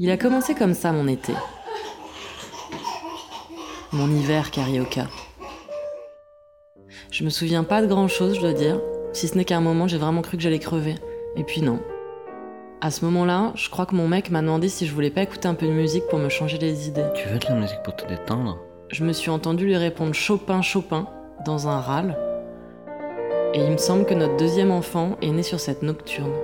Il a commencé comme ça mon été. Mon hiver carioca. Je me souviens pas de grand chose, je dois dire, si ce n'est qu'à un moment j'ai vraiment cru que j'allais crever. Et puis non. À ce moment-là, je crois que mon mec m'a demandé si je voulais pas écouter un peu de musique pour me changer les idées. Tu veux de la musique pour te détendre? Je me suis entendu lui répondre Chopin, Chopin, dans un râle. Et il me semble que notre deuxième enfant est né sur cette nocturne.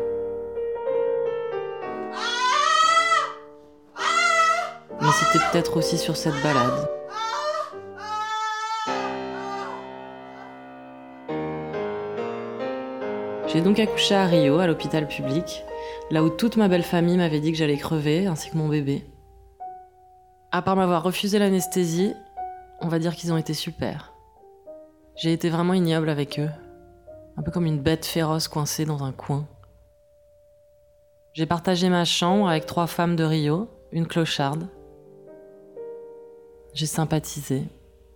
Mais c'était peut-être aussi sur cette balade. J'ai donc accouché à Rio, à l'hôpital public, là où toute ma belle famille m'avait dit que j'allais crever, ainsi que mon bébé. À part m'avoir refusé l'anesthésie, on va dire qu'ils ont été super. J'ai été vraiment ignoble avec eux, un peu comme une bête féroce coincée dans un coin. J'ai partagé ma chambre avec trois femmes de Rio, une clocharde. J'ai sympathisé.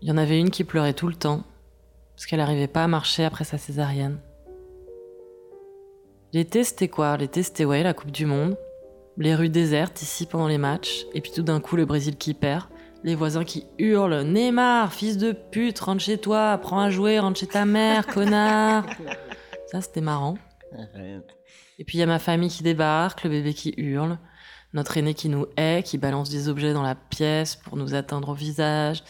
Il y en avait une qui pleurait tout le temps, parce qu'elle n'arrivait pas à marcher après sa césarienne. L'été, c'était quoi? L'été, c'était ouais, la Coupe du Monde. Les rues désertes ici pendant les matchs. Et puis tout d'un coup, le Brésil qui perd. Les voisins qui hurlent Neymar, fils de pute, rentre chez toi, prends un jouet, rentre chez ta mère, connard. Ça, c'était marrant. Et puis il y a ma famille qui débarque, le bébé qui hurle, notre aîné qui nous hait, qui balance des objets dans la pièce pour nous atteindre au visage.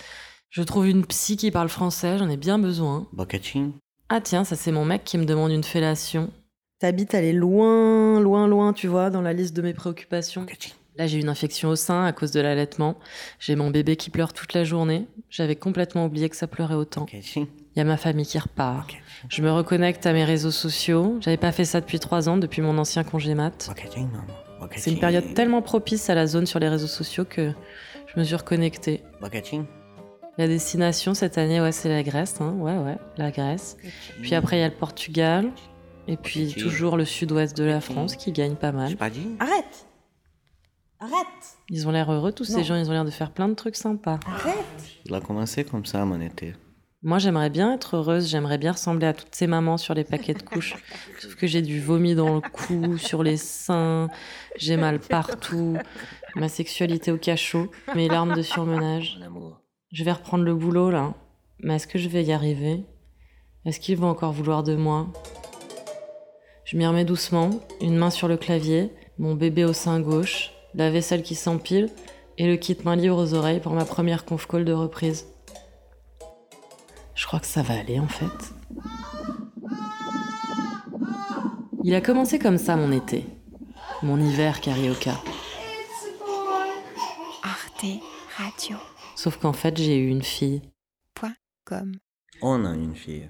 Je trouve une psy qui parle français, j'en ai bien besoin. Bocachin Ah tiens, ça c'est mon mec qui me demande une fellation. Ta bite, elle est loin, loin, loin, tu vois, dans la liste de mes préoccupations. Bocachin. Là, j'ai une infection au sein à cause de l'allaitement. J'ai mon bébé qui pleure toute la journée. J'avais complètement oublié que ça pleurait autant. Bocachin. Il y a ma famille qui repart. Je me reconnecte à mes réseaux sociaux. J'avais pas fait ça depuis trois ans, depuis mon ancien congé mat. C'est une période tellement propice à la zone sur les réseaux sociaux que je me suis reconnectée. La destination cette année, ouais, c'est la Grèce. Hein. Ouais, ouais, la Grèce. Puis après, il y a le Portugal. Et puis toujours le sud-ouest de la France qui gagne pas mal. pas dit Arrête Arrête Ils ont l'air heureux, tous ces gens. Ils ont l'air de faire plein de trucs sympas. Arrête Il a commencé comme ça, mon été. Moi, j'aimerais bien être heureuse, j'aimerais bien ressembler à toutes ces mamans sur les paquets de couches. Sauf que j'ai du vomi dans le cou, sur les seins, j'ai mal partout, ma sexualité au cachot, mes larmes de surmenage. Je vais reprendre le boulot là, mais est-ce que je vais y arriver? Est-ce qu'ils vont encore vouloir de moi? Je m'y remets doucement, une main sur le clavier, mon bébé au sein gauche, la vaisselle qui s'empile et le kit main libre aux oreilles pour ma première conf call de reprise. Je crois que ça va aller en fait. Il a commencé comme ça mon été, mon hiver carioca. Arte Radio. Sauf qu'en fait j'ai eu une fille. Comme. On a une fille.